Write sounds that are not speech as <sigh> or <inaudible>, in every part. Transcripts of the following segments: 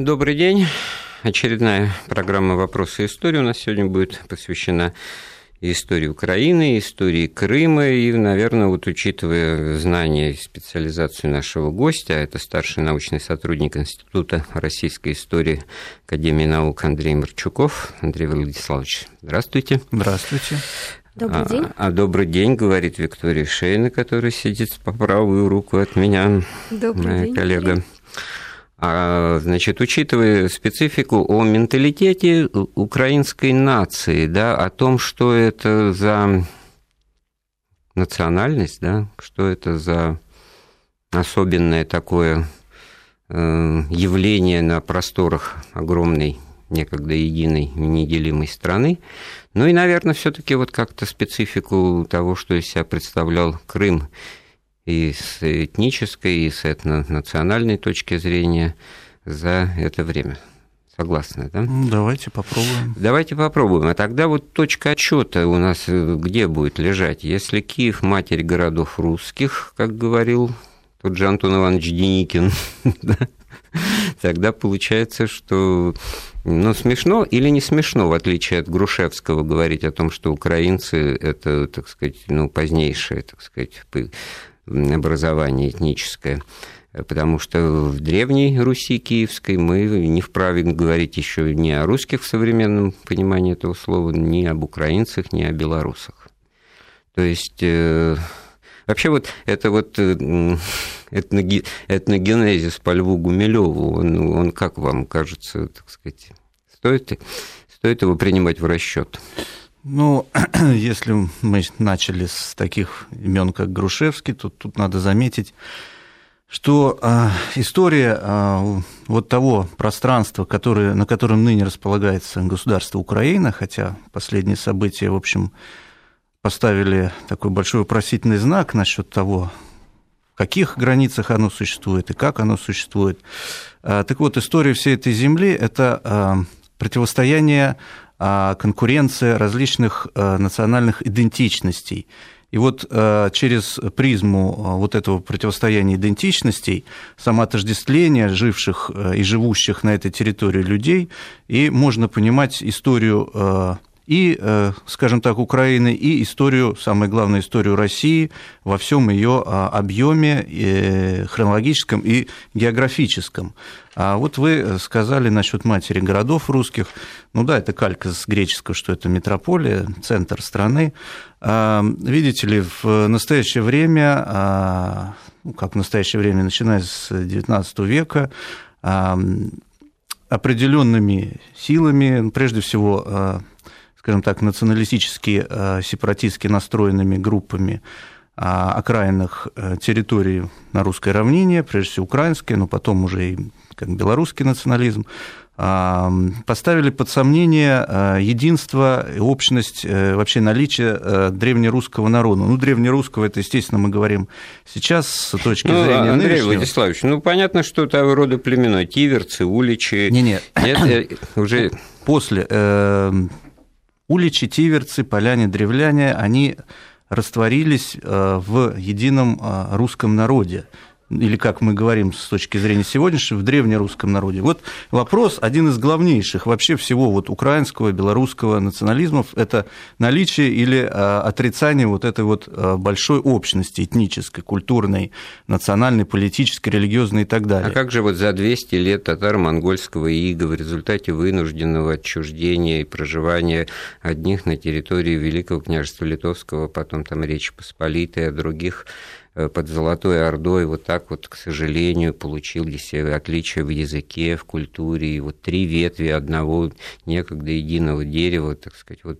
Добрый день. Очередная программа «Вопросы истории» у нас сегодня будет посвящена истории Украины, истории Крыма, и, наверное, вот учитывая знания и специализацию нашего гостя, а это старший научный сотрудник Института российской истории Академии наук Андрей Марчуков. Андрей Владиславович, здравствуйте. Здравствуйте. Добрый день. А, а добрый день, говорит Виктория Шейна, которая сидит по правую руку от меня, добрый моя день, коллега. Андрей. А, значит, учитывая специфику о менталитете украинской нации, да, о том, что это за национальность, да, что это за особенное такое э, явление на просторах огромной, некогда единой, неделимой страны. Ну и, наверное, все таки вот как-то специфику того, что из себя представлял Крым и с этнической, и с этнонациональной точки зрения за это время. Согласны, да? Ну, давайте попробуем. Давайте попробуем. А тогда вот точка отчета у нас э, где будет лежать? Если Киев – матерь городов русских, как говорил тот же Антон Иванович Деникин, <laughs> тогда получается, что ну, смешно или не смешно, в отличие от Грушевского, говорить о том, что украинцы – это, так сказать, ну, позднейшее, так сказать, образование этническое. Потому что в древней Руси киевской мы не вправе говорить еще ни о русских в современном понимании этого слова, ни об украинцах, ни о белорусах. То есть э, вообще вот это вот э, этногенезис по Льву Гумилеву, он, он как вам кажется, так сказать, стоит, стоит его принимать в расчет? Ну, <clears throat> если мы начали с таких имен, как Грушевский, то тут надо заметить, что э, история э, вот того пространства, которое, на котором ныне располагается государство Украина, хотя последние события, в общем, поставили такой большой вопросительный знак насчет того, в каких границах оно существует и как оно существует. Э, так вот, история всей этой земли – это противостояние а конкуренция различных э, национальных идентичностей. И вот э, через призму э, вот этого противостояния идентичностей, самоотождествления живших и живущих на этой территории людей, и можно понимать историю и, скажем так, Украины, и историю, самое главное, историю России во всем ее объеме хронологическом и географическом. А вот вы сказали насчет матери городов русских. Ну да, это калька с греческого, что это метрополия, центр страны. А, видите ли, в настоящее время, а, ну, как в настоящее время, начиная с XIX века, а, определенными силами, прежде всего, скажем так, националистически сепаратистски настроенными группами, окраинных э, территорий на русской равнине, прежде всего украинской, но потом уже и как белорусский национализм, поставили под сомнение э, единство общность, э, вообще наличие э, древнерусского народа. Ну, древнерусского, это, естественно, мы говорим сейчас с точки ну, зрения Андрей нынешнего. Владиславович, ну, понятно, что того рода племена, тиверцы, уличи. Не-не, это уже... После э, уличи, тиверцы, поляне, древляне, они растворились в едином русском народе или как мы говорим с точки зрения сегодняшнего, в древнерусском народе. Вот вопрос, один из главнейших вообще всего вот украинского, белорусского национализмов, это наличие или а, отрицание вот этой вот а, большой общности этнической, культурной, национальной, политической, религиозной и так далее. А как же вот за 200 лет татаро-монгольского ига в результате вынужденного отчуждения и проживания одних на территории Великого княжества Литовского, потом там Речь Посполитой, а других Э, под Золотой Ордой вот так вот, к сожалению, получились отличия в языке, в культуре, и вот три ветви одного некогда единого дерева, так сказать, вот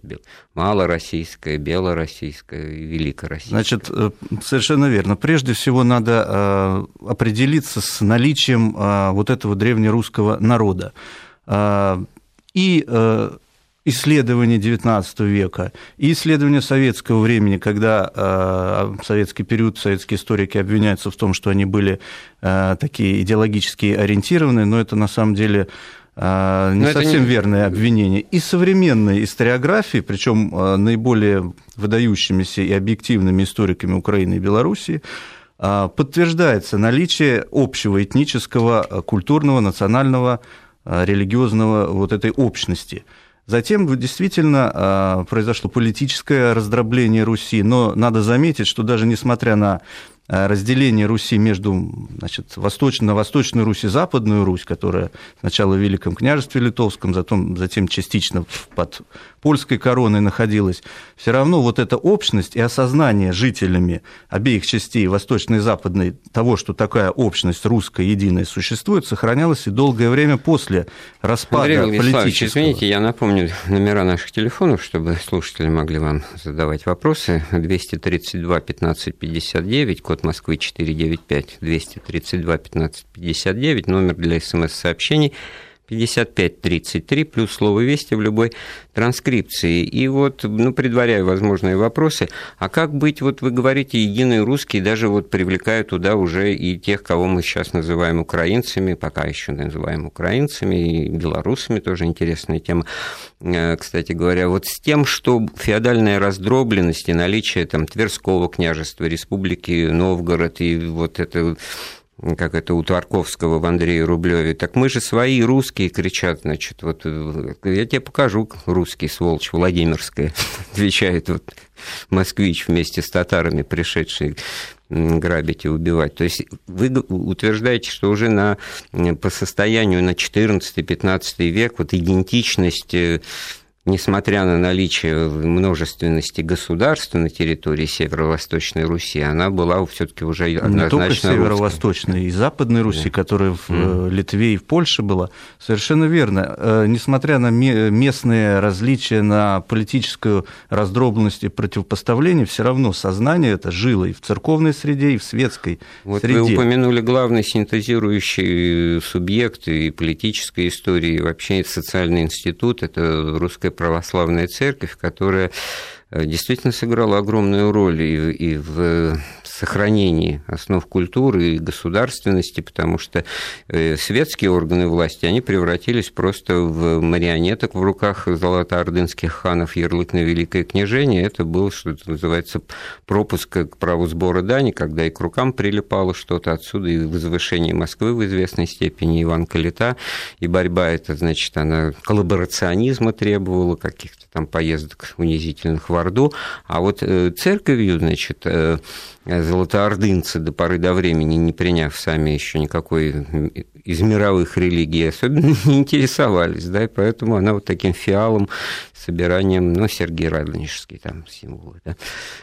малороссийское, белороссийское и великороссийское. Значит, э, совершенно верно. Прежде всего надо э, определиться с наличием вот этого древнерусского народа. И исследования XIX века и исследования советского времени, когда э, советский период, советские историки обвиняются в том, что они были э, такие идеологически ориентированы, но это на самом деле э, не но совсем не... верное обвинение. И современные историографии, причем наиболее выдающимися и объективными историками Украины и Белоруссии, подтверждается наличие общего этнического, культурного, национального религиозного вот этой общности. Затем действительно произошло политическое раздробление Руси, но надо заметить, что даже несмотря на разделение Руси между значит, восточной, на Восточную Русь и Западную Русь, которая сначала в Великом княжестве Литовском, затем, затем частично под польской короной находилась, все равно вот эта общность и осознание жителями обеих частей Восточной и Западной того, что такая общность русская единая существует, сохранялась и долгое время после распада Андрей политического. извините, я напомню номера наших телефонов, чтобы слушатели могли вам задавать вопросы. 232 15 59, код Москвы 495 232 15 59, номер для смс-сообщений 5533 плюс слово «Вести» в любой транскрипции. И вот, ну, предваряю возможные вопросы, а как быть, вот вы говорите, единый русский, даже вот привлекая туда уже и тех, кого мы сейчас называем украинцами, пока еще называем украинцами, и белорусами тоже интересная тема, э, кстати говоря, вот с тем, что феодальная раздробленность и наличие там Тверского княжества, Республики Новгород и вот это как это у Тарковского в Андрее Рублеве, так мы же свои русские, кричат, значит, вот э, я тебе покажу русский, сволочь, Владимирская, <laughs> отвечает вот москвич вместе с татарами, пришедший грабить и убивать. То есть вы утверждаете, что уже на, по состоянию на 14-15 век вот идентичность э, несмотря на наличие множественности государств на территории Северо-Восточной Руси, она была все-таки уже однозначно Не только Северо-Восточной, и Западной Руси, да. которая в mm. Литве и в Польше была. Совершенно верно. Э, несмотря на местные различия, на политическую раздробленность и противопоставление, все равно сознание это жило и в церковной среде, и в светской вот среде. Вы упомянули главный синтезирующий субъект и политической истории, и вообще социальный институт, это русская православная церковь, которая э, действительно сыграла огромную роль и, и в сохранении основ культуры и государственности, потому что э, светские органы власти, они превратились просто в марионеток в руках золотоордынских ханов, ярлык на Великое княжение. Это был, что называется, пропуск к праву сбора дани, когда и к рукам прилипало что-то отсюда, и возвышение Москвы в известной степени, Иван Калита, и борьба эта, значит, она коллаборационизма требовала, каких-то там поездок унизительных в Орду, а вот э, церковью, значит, золотоордынцы до поры до времени, не приняв сами еще никакой из мировых религий, особенно <laughs> не интересовались, да, и поэтому она вот таким фиалом, собиранием, ну, Сергей Радонежский там символы, да.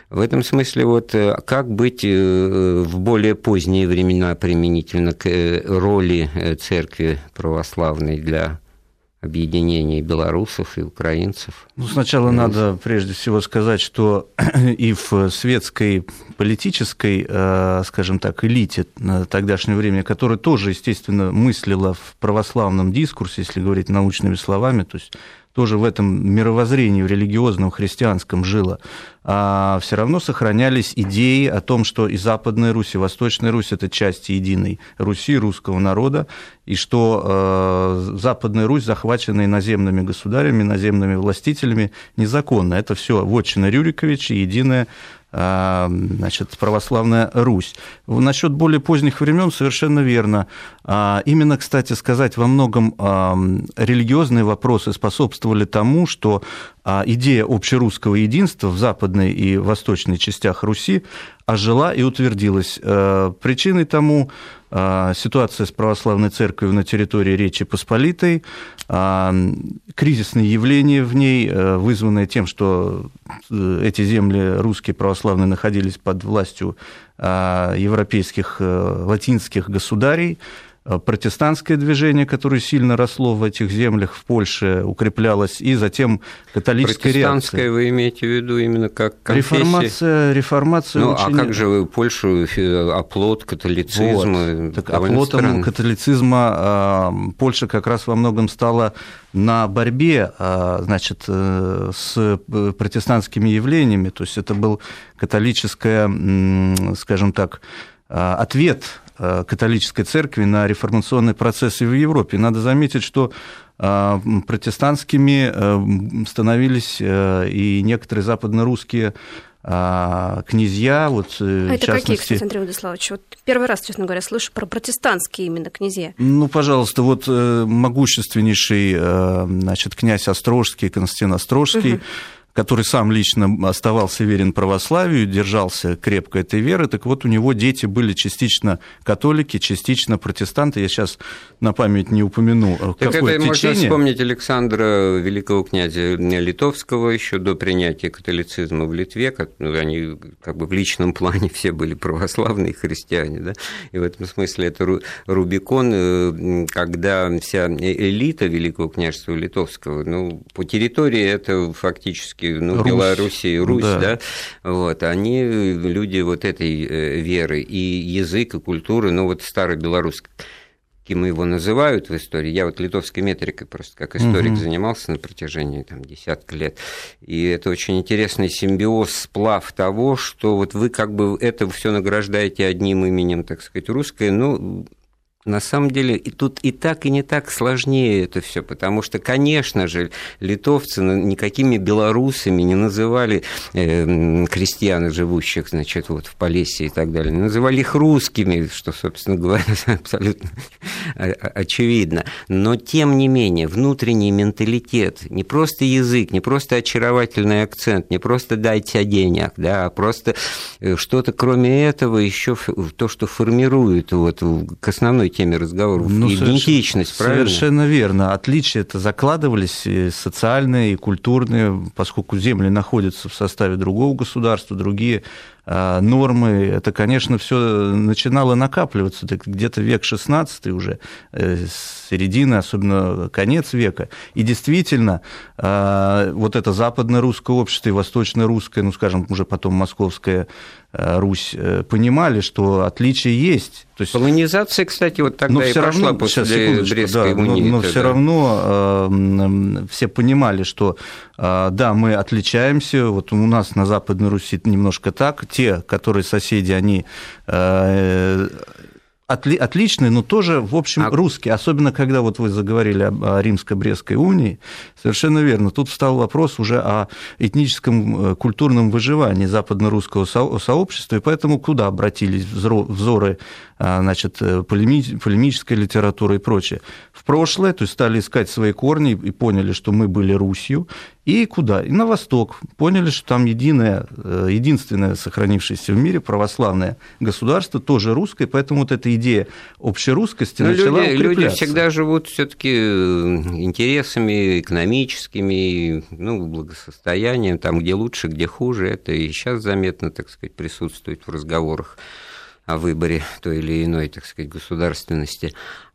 В этом смысле вот э, как быть э, в более поздние времена применительно к э, роли церкви православной для объединения белорусов и украинцев. Ну, сначала и надо прежде всего сказать, что <clears throat> и в светской политической, э, скажем так, элите на тогдашнее время, которая тоже, естественно, мыслила в православном дискурсе, если говорить научными словами, то есть тоже в этом мировоззрении, в религиозном, христианском жило, а все равно сохранялись идеи о том, что и Западная Русь, и Восточная Русь – это части единой Руси, русского народа, и что э, Западная Русь, захваченная наземными государями, наземными властителями, незаконно. Это все вотчина Рюриковича, единая а, значит, православная Русь. Насчет более поздних времен совершенно верно. А, именно, кстати сказать, во многом а, религиозные вопросы способствовали тому, что идея общерусского единства в западной и восточной частях Руси ожила и утвердилась. Причиной тому ситуация с православной церковью на территории Речи Посполитой, кризисные явления в ней, э, вызванные тем, что э, эти земли русские православные находились под властью европейских э, латинских государей, Э, протестантское движение, которое сильно росло в этих землях, в Польше, укреплялось, и затем католическая Протестантское реакция. вы имеете в виду именно как конфессия? Реформация, реформация ну, очень... а как же вы Польшу, оплот католицизма? Вот. Так оплотом странно. католицизма а, Польша как раз во многом стала на борьбе а, значит, э, с протестантскими явлениями, то есть это был католическое, скажем так, а, ответ католической церкви на реформационные процессы в Европе. Надо заметить, что протестантскими становились и некоторые западнорусские князья, вот э, а это частности... какие, кстати, Андрей Владиславович? Вот первый раз, честно говоря, слышу про протестантские именно князья. Ну, пожалуйста, вот э, могущественнейший, э, значит, князь Острожский, Константин Острожский, угу который сам лично оставался верен православию, держался крепко этой веры, так вот у него дети были частично католики, частично протестанты. Я сейчас на память не упомяну, э, так какое это течение. можно вспомнить Александра, великого князя Литовского, еще до принятия католицизма в Литве, они как бы в личном плане <laughs> все были православные христиане, да? и в этом смысле это Рубикон, э, когда вся элита великого княжества Литовского, ну, по территории это фактически фактически, ну, Русь. Белоруссии, Русь, да. да, вот, они люди вот этой э, веры, и язык, и культуры, ну, вот старый белорусский мы его называют в истории. Я вот литовской метрикой просто как историк угу. занимался на протяжении там, десятка лет. И это очень интересный симбиоз, сплав того, что вот вы как бы это все награждаете одним именем, так сказать, русское, ну, на самом деле и тут и так, и не так сложнее это все, потому что, конечно же, литовцы никакими белорусами не называли э, крестьян, живущих, значит, вот в Полесье и так далее, называли их русскими, что, собственно говоря, <laughs> абсолютно очевидно. Но, тем не менее, внутренний менталитет, не просто язык, не просто очаровательный акцент, не просто дайте денег, да, а просто э, что-то кроме этого еще то, что формирует вот к основной теме разговоров. Ну, Идентичность, правильно? Совершенно верно. Отличия это закладывались и социальные, и культурные, поскольку земли находятся в составе другого государства, другие нормы, это, конечно, все начинало накапливаться, где-то век XVI уже, э, середина, особенно конец века. И действительно, а, вот это западно-русское общество и восточно-русское, ну, скажем, уже потом московская э, Русь, э, понимали, что отличия есть. То есть... Колонизация, кстати, вот тогда но и все прошла равно, после сейчас, Брестской да, унии. Но, но все равно э, все понимали, что э, да, мы отличаемся, вот у нас на Западной Руси немножко так, те, которые соседи, они э, отли, отличные, но тоже, в общем, а... русские. Особенно, когда вот вы заговорили о, о Римско-Брестской унии, совершенно верно. Тут встал вопрос уже о этническом э, культурном выживании западно-русского сообщества, и поэтому куда обратились взоры значит, э, полемической литературы и прочее. В прошлое, то есть стали искать свои корни и поняли, что мы были Русью, и куда? И на восток. Поняли, что там единое, э, единственное сохранившееся в мире православное государство, тоже русское, поэтому вот эта идея общерусскости Но ну, начала люди, люди всегда живут все таки э, интересами экономическими, ну, благосостоянием, там, где лучше, где хуже, это и сейчас заметно, так сказать, присутствует в разговорах о выборе той или иной, так сказать, государственности.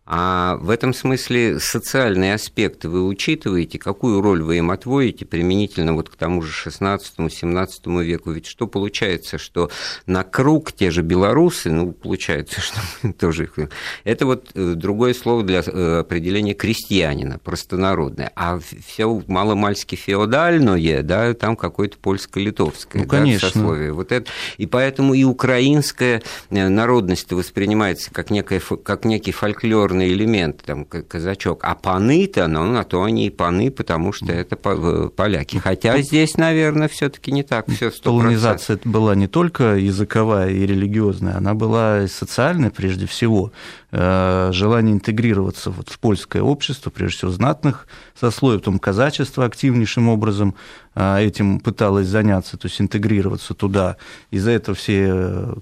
А в этом смысле социальные аспекты вы учитываете, какую роль вы им отводите применительно вот к тому же 16-17 веку? Ведь что получается, что на круг те же белорусы, ну, получается, <laughs> что мы тоже их... Это вот э, другое слово для э, определения крестьянина, простонародное. А все маломальски феодальное, да, там какое-то польско-литовское ну, конечно. Да, сословие. Вот это... И поэтому и украинская э, народность воспринимается как, некая, как некий фольклор фольклорный элемент, там, казачок. А паны-то, ну, на то они и паны, потому что это поляки. Хотя здесь, наверное, все таки не так все Полонизация была не только языковая и религиозная, она была и социальная прежде всего. Э, желание интегрироваться вот в польское общество, прежде всего знатных сословий, потом казачество активнейшим образом э, этим пыталось заняться, то есть интегрироваться туда. Из-за этого все э,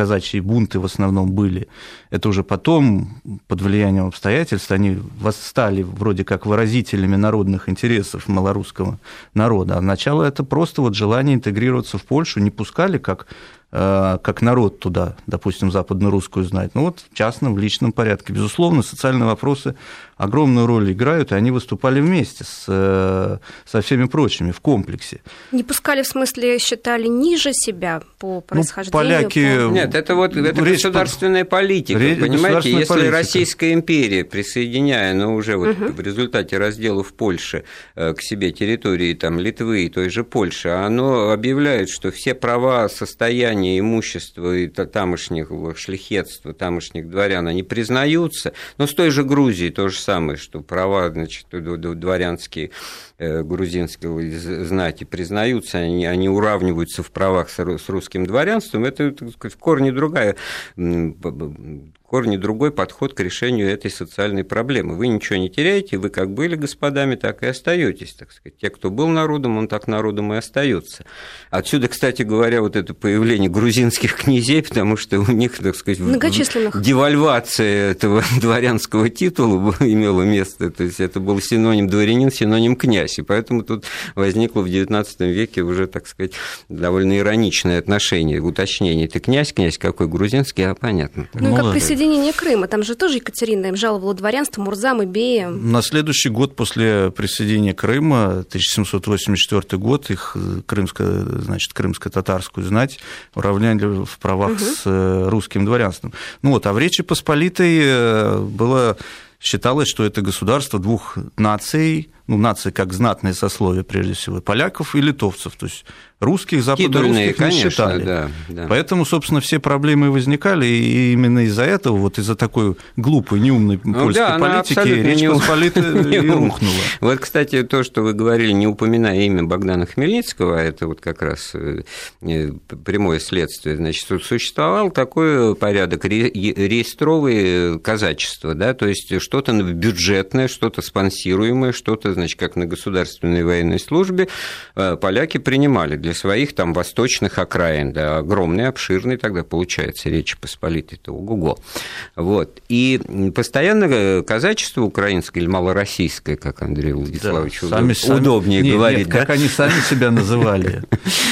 казачьи бунты в основном были. Это уже потом, под влиянием обстоятельств, они восстали вроде как выразителями народных интересов малорусского народа. А начало это просто вот желание интегрироваться в Польшу, не пускали как Э, как народ туда, допустим, западно-русскую знать. Ну вот в частном, в личном порядке. Безусловно, социальные вопросы огромную роль играют, и они выступали вместе с, э, со всеми прочими в комплексе. Не пускали, в смысле, считали ниже себя по ну, происхождению? Ну, поляки... По... Нет, это вот это речь государственная политика. понимаете, если политика. Российская империя, присоединяя, но уже вот угу. в результате разделов Польши э, к себе территории там, Литвы и той же Польши, оно объявляет, что все права, состояния, имущества и тамошних шляхетства, тамошних дворян, они признаются, но с той же Грузии то же самое, что права значит, дворянские Э, грузинского знати признаются, они, они уравниваются в правах с русским дворянством, это в корне другая корне другой подход к решению этой социальной проблемы. Вы ничего не теряете, вы как были господами, так и остаетесь, так сказать. Те, кто был народом, он так народом и остается. Отсюда, кстати говоря, вот это появление грузинских князей, потому что у них, так сказать, девальвация этого <laughs> дворянского титула <laughs> имела место, то есть это был синоним дворянин, синоним князь, и поэтому тут возникло в XIX веке уже, так сказать, довольно ироничное отношение, уточнение. Ты князь, князь какой грузинский, а понятно. Ну, как присоединения Крыма. Там же тоже Екатерина им жаловала дворянство, Мурзам и Бея. На следующий год после присоединения Крыма, 1784 год, их э, крымско, значит, крымско-татарскую знать уравняли в правах угу. с э, русским дворянством. Ну вот, а в Речи Посполитой э, было считалось, что это государство двух наций, ну, нации как знатное сословие, прежде всего, поляков и литовцев. То есть русских, западно-русских не считали. Да, да. Поэтому, собственно, все проблемы возникали, и именно из-за этого, вот из-за такой глупой, неумной ну, польской да, политики Речь Посполитая <laughs> и рухнула. Вот, кстати, то, что вы говорили, не упоминая имя Богдана Хмельницкого, а это вот как раз э, э, прямое следствие, значит, существовал такой порядок реестровые казачества, да, то есть что-то бюджетное, что-то спонсируемое, что-то, значит, как на государственной военной службе э, поляки принимали для своих там восточных окраин, да, огромный, обширный тогда получается Речь Посполитой-то, ого-го. Вот. И постоянно э, казачество украинское или малороссийское, как Андрей Владиславович да, сами, удобнее сами, говорить. Нет, да? как они сами себя <laughs> называли.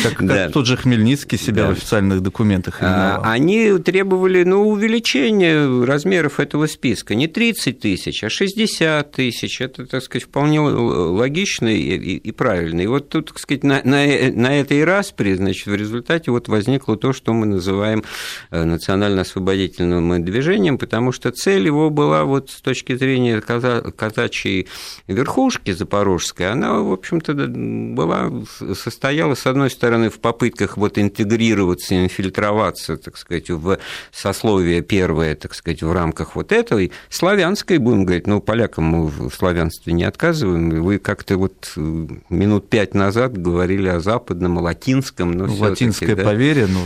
Как, тот же Хмельницкий себя в официальных документах а, Они требовали ну, увеличения размеров этого списка. Не 30 тысяч, а 60 тысяч. Это, так сказать, вполне логично и, и, и правильно. И вот тут, так сказать, на, на, на этой распри, значит, в результате вот возникло то, что мы называем э, национально-освободительным движением, потому что цель его была вот с точки зрения казачьей верхушки запорожской, она, в общем-то, была, состояла, с одной стороны, в попытках вот интегрироваться, инфильтроваться, так сказать, в сословие первое, так сказать, в рамках вот этой славянской, будем говорить, ну, полякам мы в славянстве не отказываем, вы как-то вот э, минут пять назад говорили о западном латинском. Но Латинское да. поверье, ну,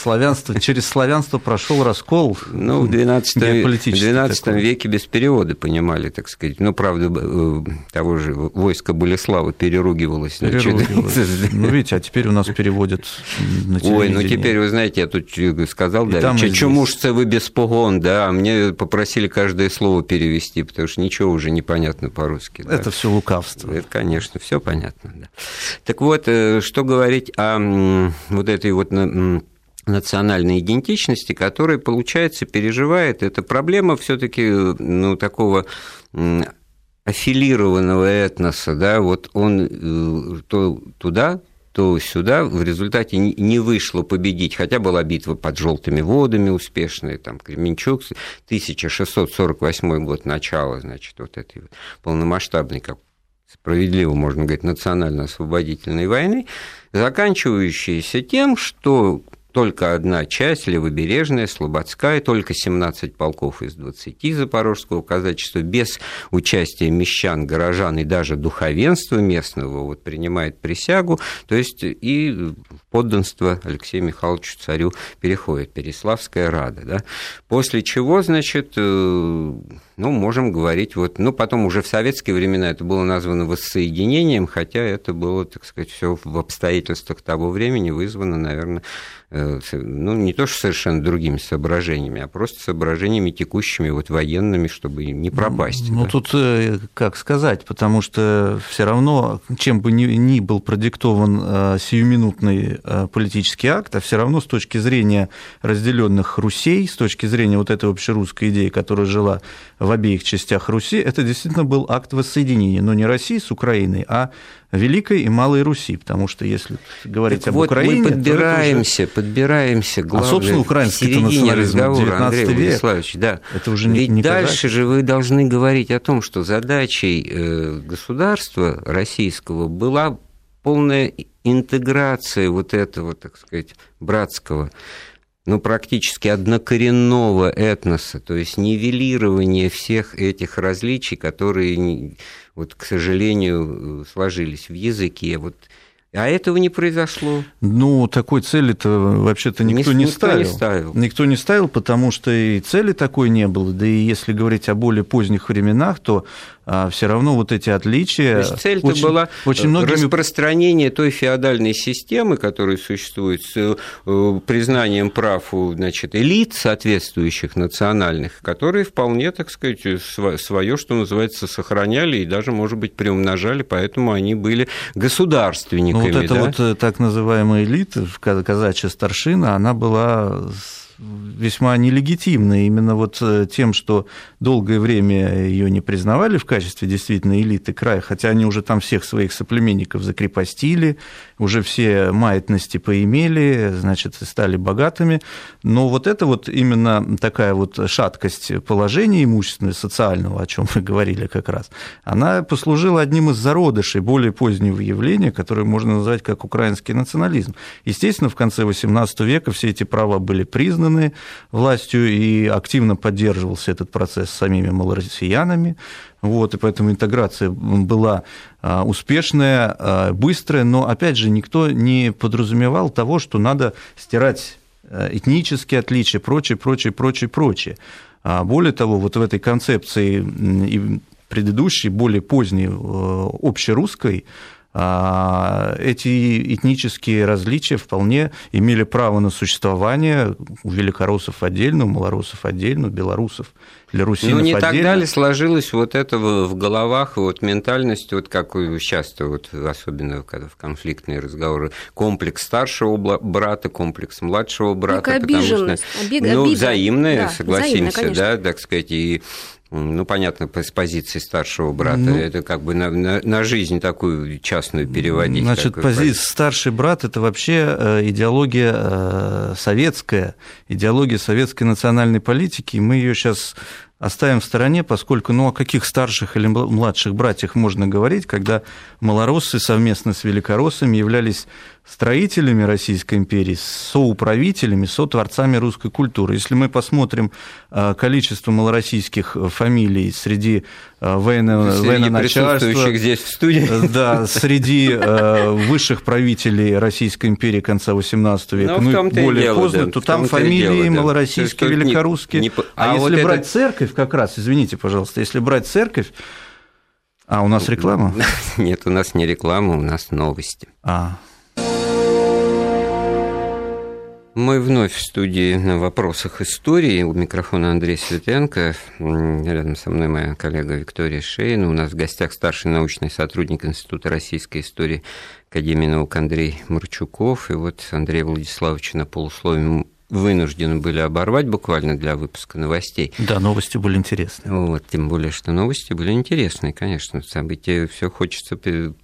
славянство, через славянство прошел раскол. Ну, в 12, 12 веке без перевода понимали, так сказать. Ну, правда, э, того же войска Болеслава переругивалось. переругивалось. Ну, видите, а теперь у нас переводят на Ой, ну теперь, вы знаете, я тут сказал, да, чему ж вы без погон, да, а мне попросили каждое слово перевести, потому что ничего уже непонятно по-русски. Это да. все лукавство. Это, конечно, все понятно. Да. Так вот, э, что говорить о вот этой вот национальной идентичности, которая, получается, переживает. Эта проблема все-таки ну, такого аффилированного этноса, да, вот он э, то туда, то сюда в результате не вышло победить, хотя была битва под желтыми водами успешная, там Кременчук, 1648 год начала, значит, вот этой полномасштабной, как справедливо можно говорить, национально-освободительной войны, заканчивающиеся тем, что только одна часть, левобережная, Слободская, только 17 полков из 20 запорожского казачества, без участия мещан, горожан и даже духовенства местного вот, принимает присягу, то есть и подданство Алексею Михайловичу царю переходит, Переславская Рада. Да? После чего, значит, э, ну, можем говорить, вот, ну, потом уже в советские времена это было названо воссоединением, хотя это было, так сказать, все в обстоятельствах того времени вызвано, наверное, э, ну, не то, что совершенно другими соображениями, а просто соображениями текущими, вот военными, чтобы не пропасть. Ну, да. тут, э, как сказать, потому что все равно, чем бы ни, ни был продиктован э, сиюминутный политический акт, а все равно с точки зрения разделенных Русей, с точки зрения вот этой общерусской идеи, которая жила в обеих частях Руси, это действительно был акт воссоединения, но не России с Украиной, а Великой и Малой Руси, потому что если говорить так об вот Украине... Мы подбираемся, уже... подбираемся, главное, а, собственно, украинский национализм разговора, Андрей век, Владиславович, да. Это уже Ведь не дальше же вы должны говорить о том, что задачей э, государства российского была полная интеграция вот этого, так сказать, братского ну, практически однокоренного этноса, то есть нивелирование всех этих различий, которые, вот, к сожалению, сложились в языке. Вот а этого не произошло. Ну, такой цели-то вообще-то никто, не, никто ставил. не ставил. Никто не ставил, потому что и цели такой не было. Да и если говорить о более поздних временах, то все равно вот эти отличия... То есть цель-то очень, была очень многими... распространение той феодальной системы, которая существует с э, признанием прав у значит, элит соответствующих национальных, которые вполне, так сказать, свое, что называется, сохраняли и даже, может быть, приумножали, поэтому они были государственниками. Ну, вот эта да? вот э, так называемая элита, казачья старшина, она была весьма нелегитимна именно вот э, тем, что долгое время ее не признавали в качестве действительно элиты края, хотя они уже там всех своих соплеменников закрепостили, уже все маятности поимели, значит, стали богатыми, но вот это вот именно такая вот шаткость положения имущественного, социального, о чем мы говорили как раз, она послужила одним из зародышей более позднего явления, которое можно назвать как украинский национализм. Естественно, в конце XVIII века все эти права были признаны, властью, и активно поддерживался этот процесс самими малороссиянами. Вот, и поэтому интеграция была а, успешная, а, быстрая, но, опять же, никто не подразумевал того, что надо стирать а, этнические отличия, прочее, прочее, прочее, прочее. Более того, вот в этой концепции и предыдущей, более поздней, общерусской, эти этнические различия вполне имели право на существование у великороссов отдельно, у малорусов отдельно, у белорусов или русинов Ну, не отдельно. так далее сложилось вот это в головах, вот ментальность, вот как часто, вот, особенно когда в конфликтные разговоры, комплекс старшего брата, комплекс младшего брата, потому что, обид, ну, обида. взаимное, да, согласимся, взаимное, да, так сказать, и ну, понятно, с позиции старшего брата. Ну, это как бы на, на, на жизнь такую частную переводить. Значит, позиция старший брат – это вообще э, идеология э, советская, идеология советской национальной политики. Мы ее сейчас оставим в стороне, поскольку, ну, о каких старших или младших братьях можно говорить, когда малороссы совместно с великороссами являлись строителями Российской империи, соуправителями, сотворцами русской культуры. Если мы посмотрим а, количество малороссийских фамилий среди а, военно, военно-начальства, здесь в студии. Э, <laughs> да, среди а, высших правителей Российской империи конца XVIII века, ну, ну более дело, поздно, да, то там фамилии дело, малороссийские, да. великорусские. Не, не... А, а если вот брать это... церковь как раз, извините, пожалуйста, если брать церковь, а у нас реклама? <laughs> Нет, у нас не реклама, у нас новости. А, мы вновь в студии на вопросах истории. У микрофона Андрей Светенко. Рядом со мной моя коллега Виктория Шейн. У нас в гостях старший научный сотрудник Института российской истории Академии наук Андрей Марчуков. И вот Андрей Владиславович на полусловие вынуждены были оборвать буквально для выпуска новостей. Да, новости были интересные. Вот, тем более, что новости были интересные, конечно. События все хочется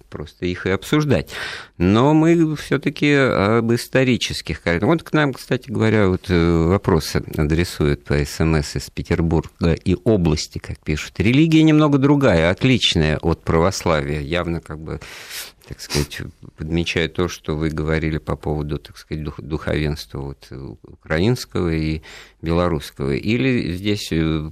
просто их и обсуждать. Но мы все-таки об исторических Вот к нам, кстати говоря, вот э, вопросы адресуют по СМС из Петербурга и области, как пишут. Религия немного другая, отличная от православия. Явно как бы так сказать, подмечаю то, что вы говорили по поводу, так сказать, духовенства вот, украинского и белорусского. Или здесь э,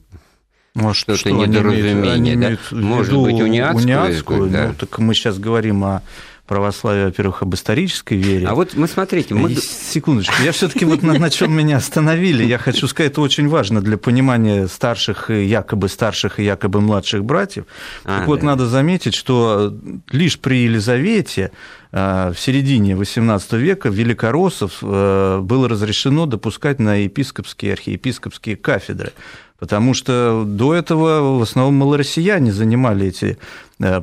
может, что-то что недоразумение, они имеют, да? Может быть, униатскую? униатскую да. Ну, так мы сейчас говорим о православия, во-первых, об исторической вере. А вот мы смотрите, мы... Секундочку, я все таки вот на, на чем меня остановили, я хочу сказать, это очень важно для понимания старших, якобы старших и якобы младших братьев. А, так вот, да. надо заметить, что лишь при Елизавете а, в середине XVIII века великороссов было разрешено допускать на епископские, архиепископские кафедры потому что до этого в основном малороссияне занимали эти э,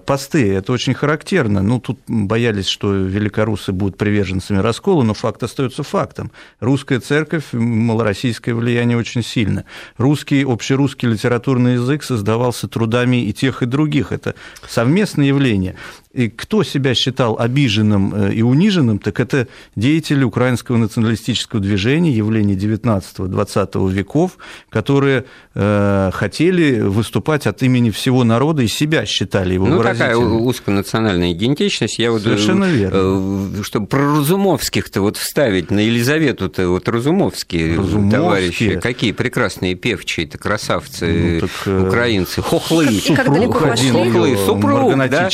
посты. Это очень характерно. Ну, тут боялись, что великорусы будут приверженцами раскола, но факт остается фактом. Русская церковь, малороссийское влияние очень сильно. Русский, общерусский литературный язык создавался трудами и тех, и других. Это совместное явление. И кто себя считал обиженным э, и униженным, так это деятели украинского националистического движения, явления 19-20 веков, которые э, хотели выступать от имени всего народа и себя считали его Ну, такая узконациональная идентичность. Я вот, э, Совершенно верно. Чтобы про Разумовских-то вот вставить на Елизавету-то, вот Разумовские, Разумовские. товарищи, какие прекрасные певчие-то красавцы, ну, так, украинцы, хохлы. Супруг один, хохлы, супруг, да?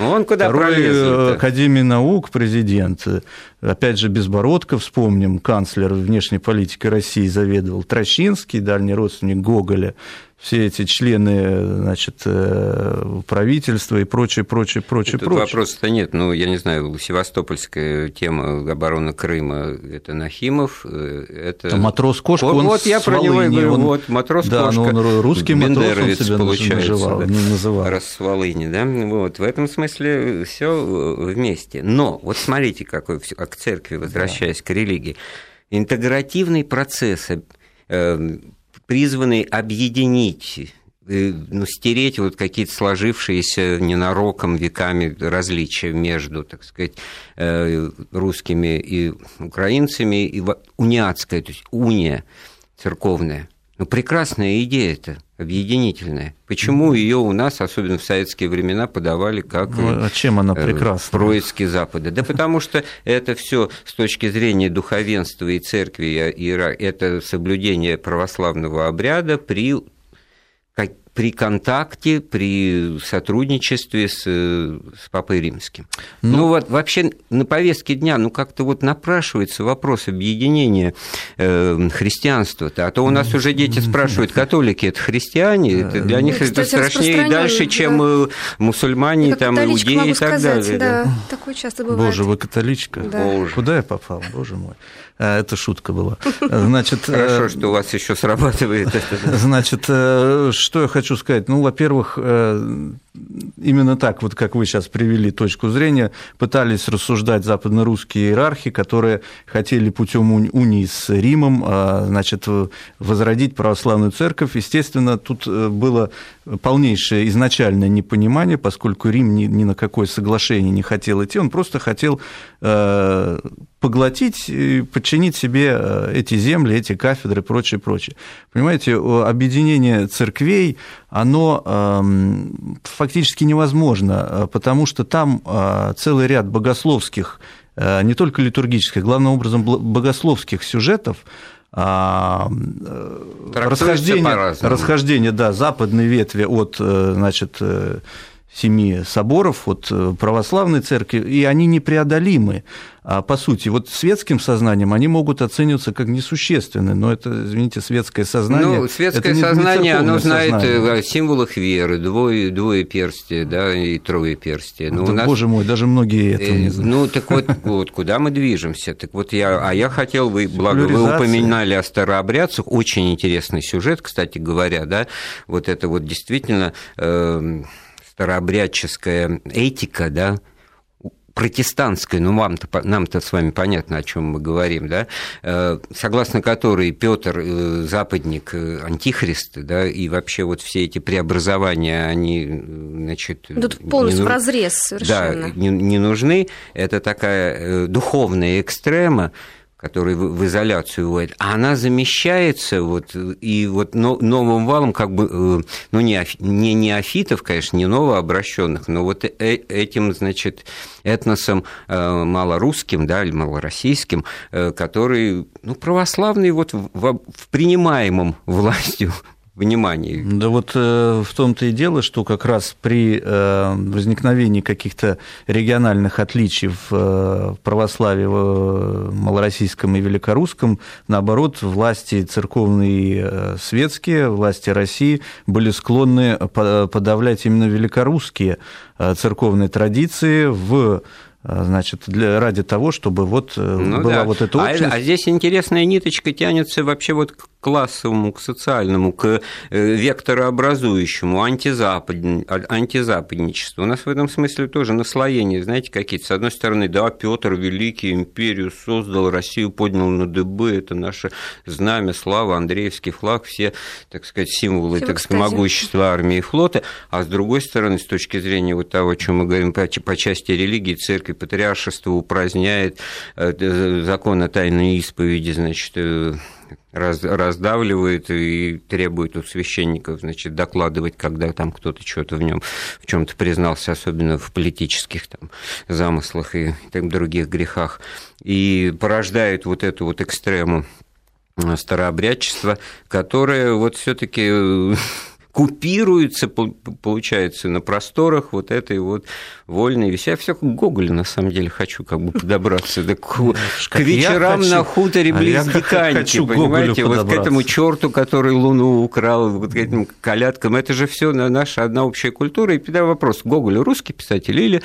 Он куда пролезли Академии наук президент, опять же, Безбородко, вспомним, канцлер внешней политики России заведовал, Трощинский, дальний родственник Гоголя, все эти члены значит, э, правительства и прочее, прочее, прочее, Тут прочее. вопроса-то нет. Ну, я не знаю, севастопольская тема обороны Крыма – это Нахимов, э, это… Матрос Кошка, он Вот я про него и говорю, он... вот, Матрос Кошка. Да, он русский матрос, он себя получается, называл, да, называл. Раз с Волыни, да? Вот, в этом смысле все вместе. Но вот смотрите, какой, к церкви, возвращаясь да. к религии, интегративный процесс призванный объединить э, ну, стереть вот какие-то сложившиеся ненароком веками различия между, так сказать, э, русскими и украинцами, и униатская, то есть уния церковная. Ну, прекрасная идея это объединительная. Почему ее у нас, особенно в советские времена, подавали как ну, а чем она э, прекрасна? происки Запада? Да потому что это все с точки зрения духовенства и церкви, и это соблюдение православного обряда при при контакте, при сотрудничестве с, с Папой Римским. Ну, ну вот вообще на повестке дня, ну как-то вот напрашивается вопрос объединения э, христианства-то, а то у нас уже дети спрашивают, католики это христиане, это для них ну, это страшнее и дальше, чем да. мусульмане, я там, иудеи и так сказать, далее. Да, да. Такое часто бывает. Боже, вы католичка? Да. Боже. Куда я попал, боже мой? А, это шутка была. Значит, Хорошо, э, что у вас еще срабатывает это. Значит, э, что я хочу сказать? Ну, во-первых, э, именно так, вот как вы сейчас привели точку зрения, пытались рассуждать западно-русские иерархи, которые хотели путем унии с Римом, а, значит, возродить православную церковь. Естественно, тут было полнейшее изначальное непонимание, поскольку Рим ни, ни на какое соглашение не хотел идти, он просто хотел поглотить, подчинить себе э, эти земли, эти кафедры и прочее, прочее. Понимаете, объединение церквей, оно эм, фактически невозможно, э, потому что там э, целый ряд богословских, не только литургических, главным образом богословских сюжетов, а, расхождение, расхождение, да, западной ветви от, значит, семи соборов, от православной церкви, и они непреодолимы. А по сути, вот светским сознанием они могут оцениваться как несущественны, но это, извините, светское сознание. Ну, светское это сознание, не оно знает сознание. о символах веры, двое, двое перстия, да, и трое перстия. Но да, нас... Боже мой, даже многие этого не знают. Ну, так вот, вот, куда мы движемся? Так вот я, а я хотел, вы, благо вы упоминали о старообрядцах, очень интересный сюжет, кстати говоря, да, вот это вот действительно э, старообрядческая этика, да, протестантская, ну вам-то, нам-то с вами понятно, о чем мы говорим, да, э, согласно которой Петр э, западник, э, антихрист, да, и вообще вот все эти преобразования, они, значит... Идут полностью в разрез совершенно. Да, не, не нужны. Это такая духовная экстрема, который в изоляцию вводит, а она замещается вот, и вот новым валом как бы, э, ну, не, не неофитов, конечно, не новообращенных, но вот э, этим, значит, этносом э, малорусским, да, или малороссийским, который, ну, православный вот в, в принимаемом <laughs> властью внимании. Да вот э, в том-то и дело, что как раз при э, возникновении каких-то региональных отличий в э, православии в малороссийском и великорусском, наоборот, власти церковные и светские, власти России были склонны подавлять именно великорусские церковные традиции в значит, для, ради того, чтобы вот ну, была да. вот эта а общность. А, а здесь интересная ниточка тянется вообще вот к классовому, к социальному, к векторообразующему, антизапад... антизападничеству. У нас в этом смысле тоже наслоения, знаете, какие-то. С одной стороны, да, Петр Великий империю создал, Россию поднял на дыбы, это наше знамя, слава, Андреевский флаг, все, так сказать, символы так сказать, могущества армии и флота. А с другой стороны, с точки зрения вот того, о чем мы говорим по, по части религии, церкви, патриаршество упраздняет э, закон о тайной исповеди, значит, э, раз, раздавливает и требует у священников значит, докладывать, когда там кто-то что-то в нем в чем-то признался, особенно в политических там, замыслах и так, других грехах, и порождает вот эту вот экстрему старообрядчество, которое вот все-таки купируется, получается, на просторах вот этой вот вольной веси. Я все к Гоголю, на самом деле, хочу как бы подобраться да, к, к вечерам хочу, на хуторе а близ Диканьки, понимаете, вот к этому черту, который Луну украл, вот к этим колядкам. Это же все наша одна общая культура. И тогда вопрос, Гоголь русский писатель или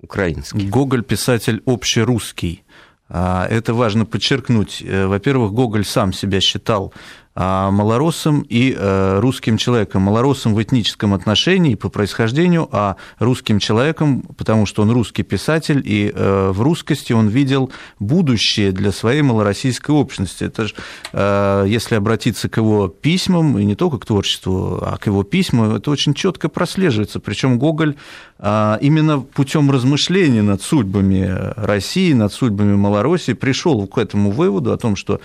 украинский? Гоголь писатель общерусский. А, это важно подчеркнуть. Э, во-первых, Гоголь сам себя считал а, малоросом и э, русским человеком. Малоросом в этническом отношении по происхождению, а русским человеком, потому что он русский писатель, и э, в русскости он видел будущее для своей малороссийской общности. Это же, э, если обратиться к его письмам, и не только к творчеству, а к его письмам, это очень четко прослеживается. Причем Гоголь именно путем размышления над судьбами России, над судьбами Малороссии пришел к этому выводу о том, что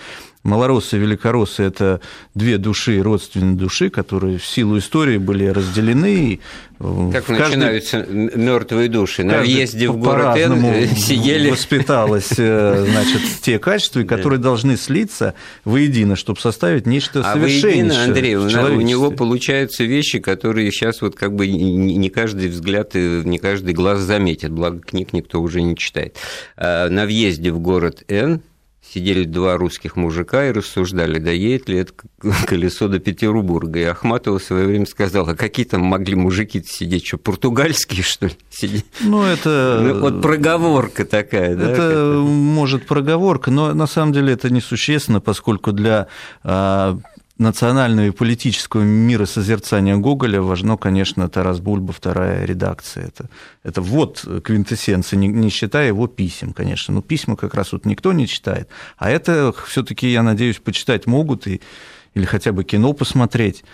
Малороссы и великороссы – это две души, родственные души, которые в силу истории были разделены. Как каждый... начинаются мертвые души? На въезде в город Н сидели... воспиталось, э, значит, те качества, которые должны слиться воедино, чтобы составить нечто а совершеннейшее. Андрей, у него получаются вещи, которые сейчас вот как бы не каждый взгляд и не каждый глаз заметит, благо книг никто уже не читает. А на въезде в город Н сидели два русских мужика и рассуждали, доедет ли это колесо до Петербурга. И Ахматова в свое время сказала, а какие там могли мужики сидеть, что, португальские, что ли, сидеть? Ну, это... Ну, вот проговорка такая, да? Это, может, проговорка, но на самом деле это несущественно, поскольку для а, национального и политического миросозерцания Гоголя важно, конечно, Тарас Бульба, вторая редакция. Это, это вот квинтэссенция, не, не считая его писем, конечно. Но письма как раз вот никто не читает. А это все таки я надеюсь, почитать могут и, или хотя бы кино посмотреть.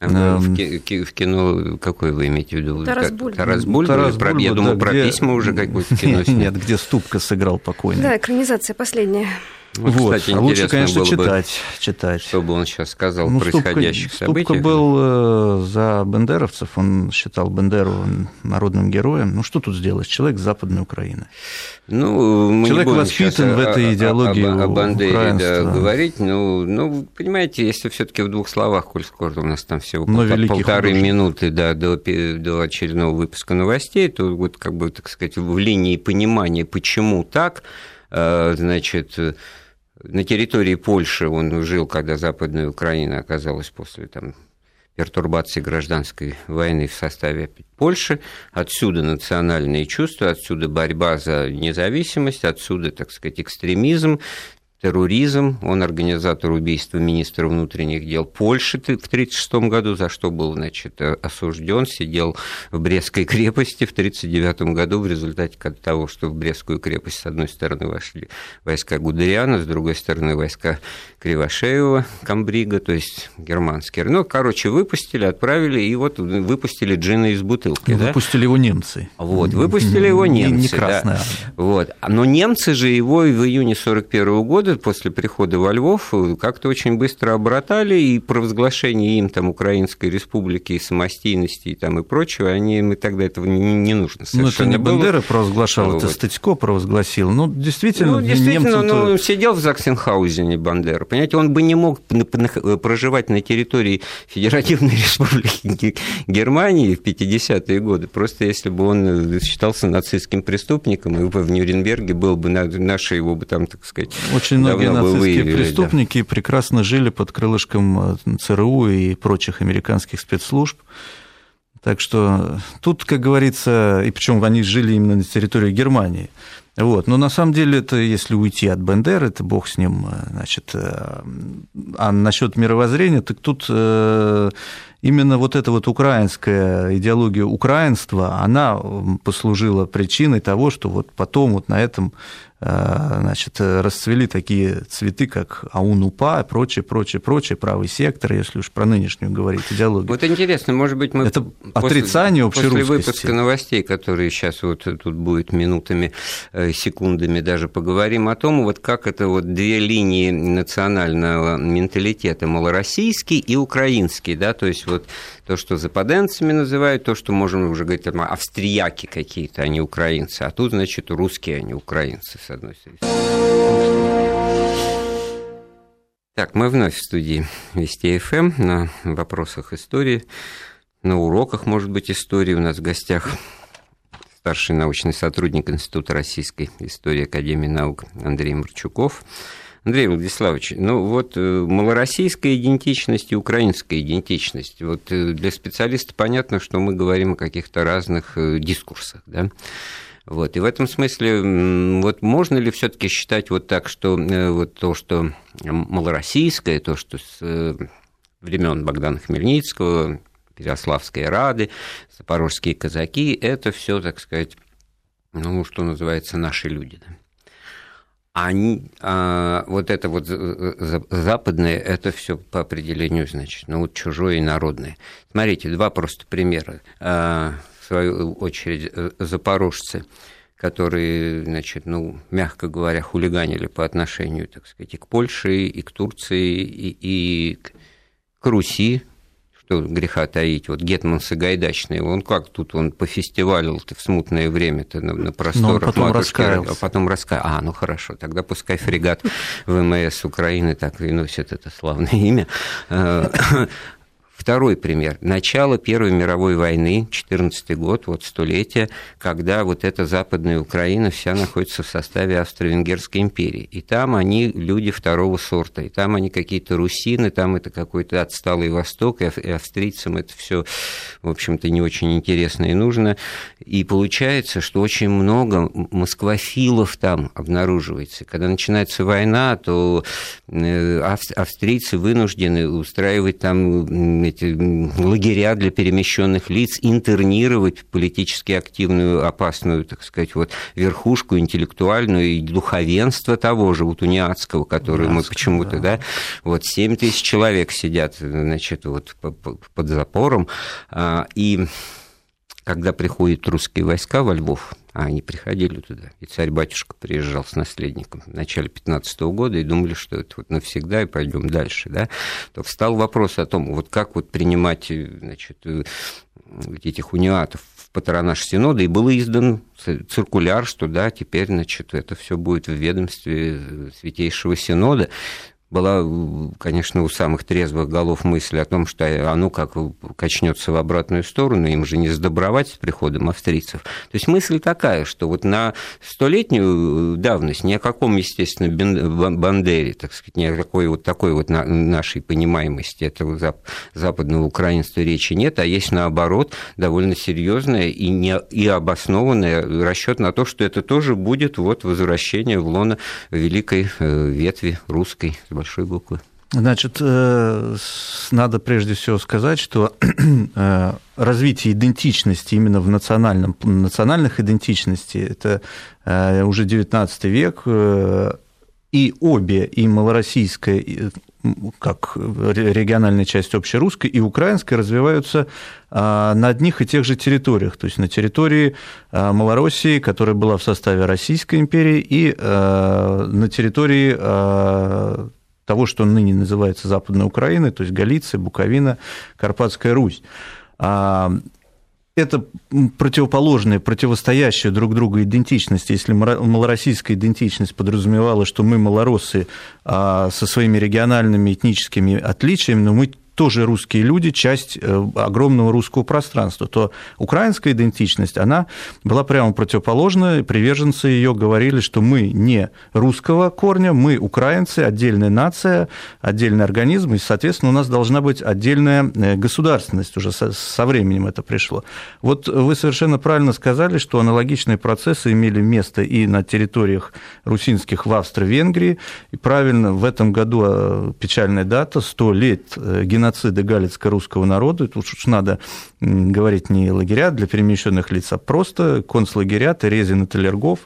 А в кино какой вы имеете в виду? Тарас Бульба. Тарас Бульба? Тарас Бульба я думал, да, про где... письма уже какое-то <laughs> кино Нет, где Ступка сыграл покойный. Да, экранизация последняя. Вот, вот. Кстати, а лучше, конечно, было читать, бы, читать. Что бы он сейчас сказал ну, происходящих Ступка, событиях. Ступка был э, за бендеровцев, он считал Бендеру народным героем. Ну, что тут сделать? Человек с Западной Украины. Ну, мы Человек не воспитан в этой идеологии о, о, о Бандере да, говорить. Ну, ну, понимаете, если все таки в двух словах, коль скоро у нас там всего пол, полторы художник. минуты да, до, до очередного выпуска новостей, то вот как бы, так сказать, в линии понимания, почему так, э, значит, на территории Польши он жил, когда Западная Украина оказалась после там, пертурбации гражданской войны в составе Польши. Отсюда национальные чувства, отсюда борьба за независимость, отсюда, так сказать, экстремизм, терроризм. Он организатор убийства министра внутренних дел Польши в 1936 году, за что был значит, осужден, сидел в Брестской <laughs> крепости в 1939 году в результате того, что в Брестскую крепость с одной стороны вошли войска Гудериана, с другой стороны войска Кривошеева, Камбрига, то есть германские. Ну, короче, выпустили, отправили, и вот выпустили джина из бутылки. Выпустили да? его немцы. Вот, выпустили его немцы. Не красная да. Вот. Но немцы же его в июне 1941 года после прихода во Львов э, как-то очень быстро обратали, и провозглашение им там Украинской республики и самостийности и, там, и прочего, они, мы тогда этого не, не нужно Ну, это не было. Бандера провозглашал, вот. это Статько провозгласил. Ну, действительно, ну, действительно, ну, сидел в Заксенхаузене Бандера, понимаете, он бы не мог проживать на территории Федеративной <laughs> Республики Германии в 50-е годы, просто если бы он считался нацистским преступником, и в Нюрнберге был бы, наши его бы там, так сказать, очень многие нацистские выявили, преступники да. прекрасно жили под крылышком э, ЦРУ и прочих американских спецслужб. Так что тут, как говорится, и причем они жили именно на территории Германии. Вот. Но на самом деле это, если уйти от Бендера, это бог с ним, значит, а насчет мировоззрения, так тут именно вот эта вот украинская идеология украинства, она послужила причиной того, что вот потом вот на этом Э, значит, расцвели такие цветы, как АУН-УПА и прочее, прочее, прочее, правый сектор, если уж про нынешнюю говорить идеологию. Вот интересно, может быть, мы Это после, отрицание после выпуска новостей, которые сейчас вот тут будет минутами, э, секундами даже поговорим о том, вот как это вот две линии национального менталитета, малороссийский и украинский, да, то есть вот то, что западенцами называют, то, что можем уже говорить, там, австрияки какие-то, а не украинцы, а тут, значит, русские, а не украинцы, с одной стороны. Так, мы вновь в студии Вести ФМ на вопросах истории, на уроках, может быть, истории. У нас в гостях старший научный сотрудник Института российской истории Академии наук Андрей Марчуков. Андрей Владиславович, ну вот э, малороссийская идентичность и украинская идентичность. Вот э, для специалиста понятно, что мы говорим о каких-то разных э, дискурсах, да? Вот. И в этом смысле, вот можно ли все-таки считать вот так, что вот то, что малороссийское, то, что с времен Богдана Хмельницкого, Переославской Рады, запорожские казаки, это все, так сказать, ну, что называется, наши люди. Да? они, а, вот это вот западное, это все по определению значит, ну вот чужое и народное. Смотрите, два просто примера. А, в свою очередь, э, запорожцы, которые, значит, ну, мягко говоря, хулиганили по отношению, так сказать, и к Польше, и к Турции, и, и к Руси, что греха таить, вот Гетман Сагайдачный, он как тут, он по пофестивалил-то в смутное время-то на, на просторах потом матушки, а потом раскаялся. А, ну хорошо, тогда пускай фрегат ВМС Украины так и носит это славное имя. Второй пример. Начало Первой мировой войны, 14 год, вот столетие, когда вот эта Западная Украина вся находится в составе Австро-Венгерской империи. И там они люди второго сорта, и там они какие-то русины, там это какой-то отсталый Восток, и австрийцам это все, в общем-то, не очень интересно и нужно. И получается, что очень много москвофилов там обнаруживается. Когда начинается война, то э, австрийцы вынуждены устраивать там эти лагеря для перемещенных лиц, интернировать политически активную, опасную, так сказать, вот верхушку интеллектуальную и духовенство того же, вот униатского, который мы почему-то, да. да, вот 7 тысяч человек сидят, значит, вот под запором, а, и когда приходят русские войска во Львов, а они приходили туда, и царь-батюшка приезжал с наследником в начале 15 -го года и думали, что это вот навсегда и пойдем дальше, да, то встал вопрос о том, вот как вот принимать, значит, этих униатов в патронаж Синода, и был издан циркуляр, что да, теперь, значит, это все будет в ведомстве Святейшего Синода была, конечно, у самых трезвых голов мысль о том, что оно как качнется в обратную сторону, им же не сдобровать с приходом австрийцев. То есть мысль такая, что вот на столетнюю давность ни о каком, естественно, Бандере, так сказать, ни о какой вот такой вот нашей понимаемости этого западного украинства речи нет, а есть, наоборот, довольно серьезная и, не, и обоснованная расчет на то, что это тоже будет вот возвращение в лоно великой э, ветви русской большой буквы. Значит, э, надо прежде всего сказать, что <clears throat> э, развитие идентичности именно в национальном, национальных идентичностей, это э, уже XIX век, и обе, и малороссийская, как региональная часть общерусской, и украинская развиваются на одних и тех же территориях, то есть на территории Малороссии, которая была в составе Российской империи, и на территории того, что ныне называется Западной Украиной, то есть Галиция, Буковина, Карпатская Русь. А, это противоположные, противостоящие друг другу идентичности. Если малороссийская идентичность подразумевала, что мы малороссы а, со своими региональными этническими отличиями, но мы тоже русские люди, часть э, огромного русского пространства, то украинская идентичность, она была прямо противоположная, приверженцы ее говорили, что мы не русского корня, мы украинцы, отдельная нация, отдельный организм, и, соответственно, у нас должна быть отдельная э, государственность, уже со временем это пришло. Вот вы совершенно правильно сказали, что аналогичные процессы имели место и на территориях русинских в Австро-Венгрии, и правильно, в этом году э, печальная дата, 100 лет геноцида галицко-русского народа, тут уж надо говорить не лагеря для перемещенных лиц, а просто концлагеря, Терезин и Талергов,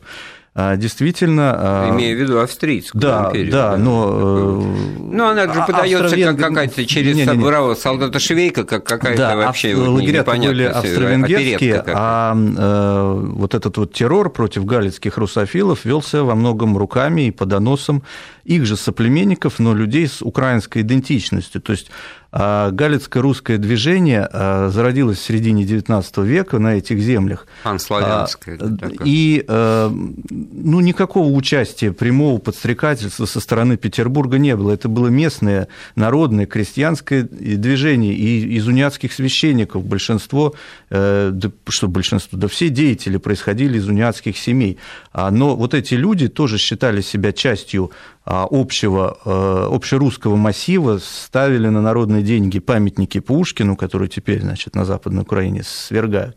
а, действительно... А, Имея в виду австрийскую да, империю. Да, да, но... Э, ну, она же а, подается как какая-то через не, не, не. солдата Швейка, как какая-то да, вообще вот, лагеря были австро-венгерские, а э, вот этот вот террор против галицких русофилов велся во многом руками и по доносам их же соплеменников, но людей с украинской идентичностью. То есть Галицкое русское движение а, зародилось в середине XIX века на этих землях. Панславянское. А, и ну, никакого участия прямого подстрекательства со стороны Петербурга не было. Это было местное, народное, крестьянское движение. И из униатских священников большинство, э, что большинство, да все деятели происходили из униатских семей. Но вот эти люди тоже считали себя частью общего, э, общерусского массива, ставили на народные деньги памятники Пушкину, которые теперь, значит, на Западной Украине свергают.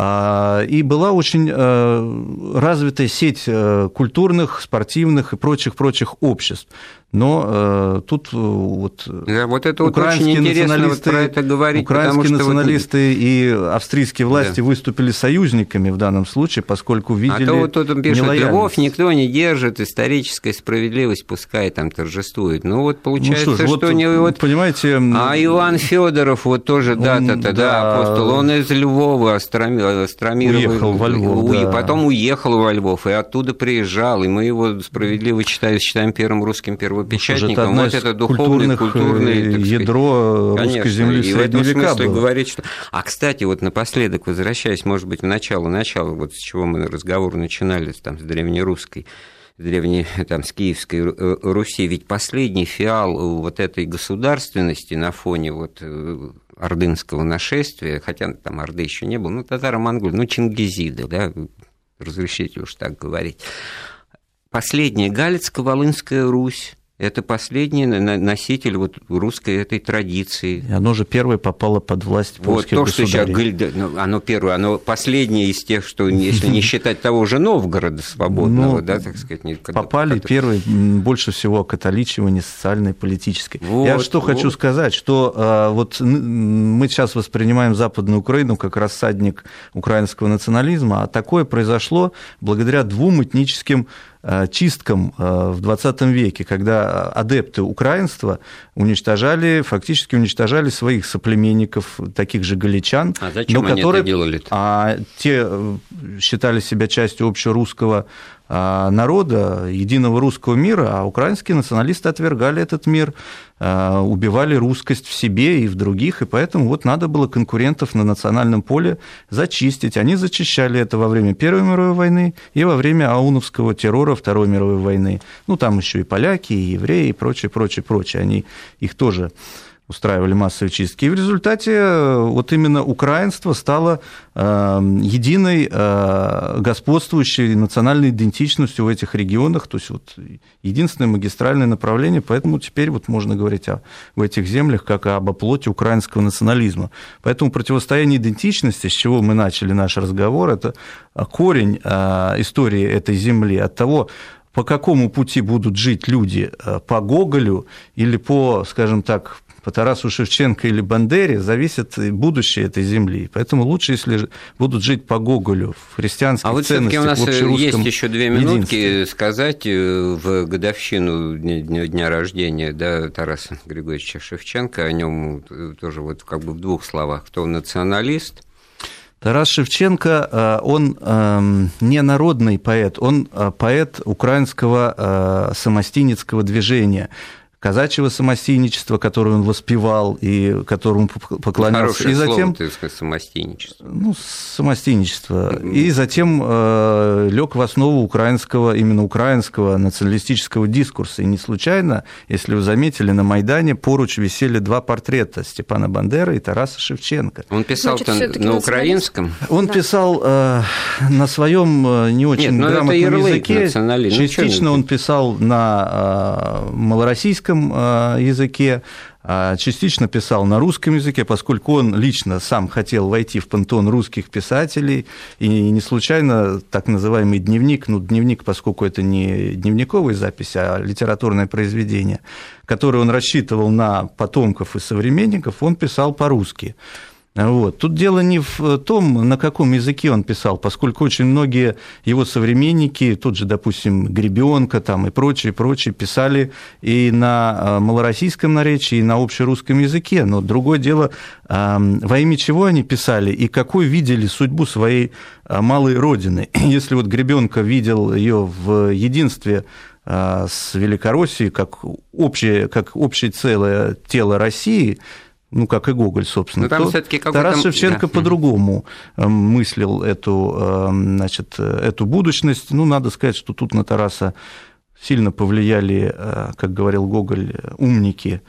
А, и была очень э, развитая сеть э, культурных, спортивных и прочих-прочих обществ. Но э, тут вот, да, вот это вот украинские очень интересно вот про это говорить, украинские националисты вот... и австрийские власти да. выступили союзниками в данном случае, поскольку видели. А то вот тут он пишет, Львов никто не держит, историческая справедливость пускай там торжествует. Ну вот получается, ну, что, что вот, не вот. Понимаете. А Иван Федоров вот тоже дата-то, да, да, апостол, он из Львова Астромир, уехал во Львов, да. потом уехал во Львов и оттуда приезжал, и мы его справедливо считаем, считаем первым русским первым первопечатником, вот это духовное, культурное э, ядро сказать, русской земли и в этом смысле было. говорить, что... А, кстати, вот напоследок, возвращаясь, может быть, в начало-начало, вот с чего мы разговор начинали, там, с древнерусской древней, <laughs> там, с Киевской э, Руси, ведь последний фиал вот этой государственности на фоне вот э, ордынского нашествия, хотя там Орды еще не было, ну, татаро-монголы, ну, Чингизиды, да, разрешите уж так говорить. Последняя Галицко-Волынская Русь, это последний носитель вот русской этой традиции. И оно же первое попало под власть польских вот то, что сейчас ну, оно первое, оно последнее из тех, что, если не считать того же Новгорода свободного, ну, да, так сказать. Не, попали первые больше всего католичивание социальной, политической. Вот, Я что вот. хочу сказать, что а, вот мы сейчас воспринимаем Западную Украину как рассадник украинского национализма, а такое произошло благодаря двум этническим чисткам э, в 20 веке, когда адепты украинства уничтожали, фактически уничтожали своих соплеменников, таких же галичан. А зачем но они которые, это делали? -то? А те э, считали себя частью общерусского народа, единого русского мира, а украинские националисты отвергали этот мир, а, убивали русскость в себе и в других, и поэтому вот надо было конкурентов на национальном поле зачистить. Они зачищали это во время Первой мировой войны и во время ауновского террора Второй мировой войны. Ну, там еще и поляки, и евреи, и прочее, прочее, прочее. Они их тоже устраивали массовые чистки. И в результате э, вот именно украинство стало э, единой э, господствующей национальной идентичностью в этих регионах, то есть вот единственное магистральное направление, поэтому теперь вот можно говорить о, в этих землях как об оплоте украинского национализма. Поэтому противостояние идентичности, с чего мы начали наш разговор, это корень истории этой земли, от того, по какому пути будут жить люди, по Гоголю или по, скажем так, по Тарасу Шевченко или Бандере зависит будущее этой земли. Поэтому лучше, если будут жить по Гоголю, в христианских а вот ценностях, у нас есть еще две минутки единстве. сказать э, в годовщину дня, дня рождения да, Тараса Григорьевича Шевченко, о нем э, тоже вот как бы в двух словах, кто националист, Тарас Шевченко, э, он эм, не народный поэт, он поэт украинского самостинецкого движения казачьего самостийничества, которое он воспевал и которому поклонялся. Хорошее и затем слово, ты самостийничество. Ну, самостийничество. И затем э, лег в основу украинского, именно украинского националистического дискурса. И не случайно, если вы заметили, на Майдане поруч висели два портрета Степана Бандера и Тараса Шевченко. Он писал Значит, на украинском? Он да. писал э, на своем э, не очень Нет, грамотном языке. Частично он писал на э, малороссийском английском э, языке, а частично писал на русском языке, поскольку он лично сам хотел войти в пантеон русских писателей, и не случайно так называемый дневник, ну, дневник, поскольку это не дневниковая запись, а литературное произведение, которое он рассчитывал на потомков и современников, он писал по-русски. Вот. Тут дело не в том, на каком языке он писал, поскольку очень многие его современники, тот же, допустим, Гребенка там и прочие, прочие, писали и на э, малороссийском наречии, и на общерусском языке. Но другое дело, во имя чего они писали и какой видели судьбу своей э, малой родины. <clears throat> Если вот Гребенка видел ее в единстве э, с Великороссией как общее, как общее целое тело России, ну, как и Гоголь, собственно, Но там то Тарас Шевченко да. по-другому эм, мыслил эту, эм, значит, эту будущность. Ну, надо сказать, что тут на Тараса сильно повлияли, э, как говорил Гоголь, умники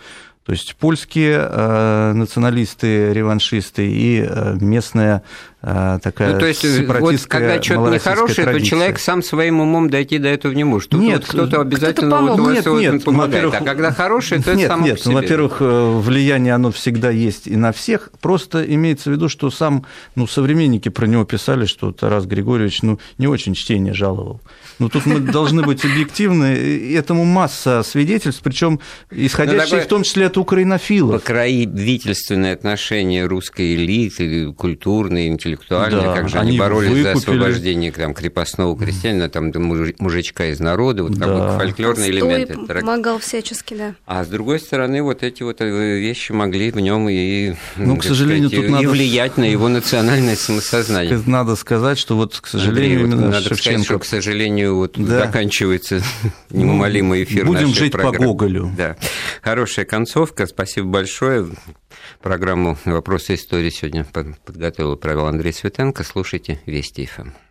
то есть польские э, националисты, реваншисты и э, местная э, такая ну, то есть вот когда что-то нехорошее, традиция. то человек сам своим умом дойти до этого не может. Тут нет, вот кто-то обязательно кто вот нет, вот нет, помогает. А когда хорошее, то нет, это само нет, себе. во-первых, влияние оно всегда есть и на всех. Просто имеется в виду, что сам, ну, современники про него писали, что Тарас Григорьевич, ну, не очень чтение жаловал. Но тут мы должны быть объективны. Этому масса свидетельств, причем исходящие в том числе от украинофилов. Покровительственные отношения русской элиты, культурные, интеллектуальные, да, как же они, они боролись выкупили... за освобождение там, крепостного крестьянина, там, мужичка из народа, вот да. как бы фольклорный элемент. помогал всячески, да. А с другой стороны, вот эти вот э, вещи могли в нем и, ну, к сожалению, сказать, тут и надо... влиять на его национальное самосознание. Надо сказать, что вот, к сожалению, Андрей, именно вот надо Шевченко... сказать, что, к сожалению, вот да. заканчивается <laughs> неумолимый эфир Будем жить программы. по Гоголю. Да. Хорошая концовка концовка. Спасибо большое. Программу «Вопросы истории» сегодня подготовил и провел Андрей Светенко. Слушайте Вести ФМ.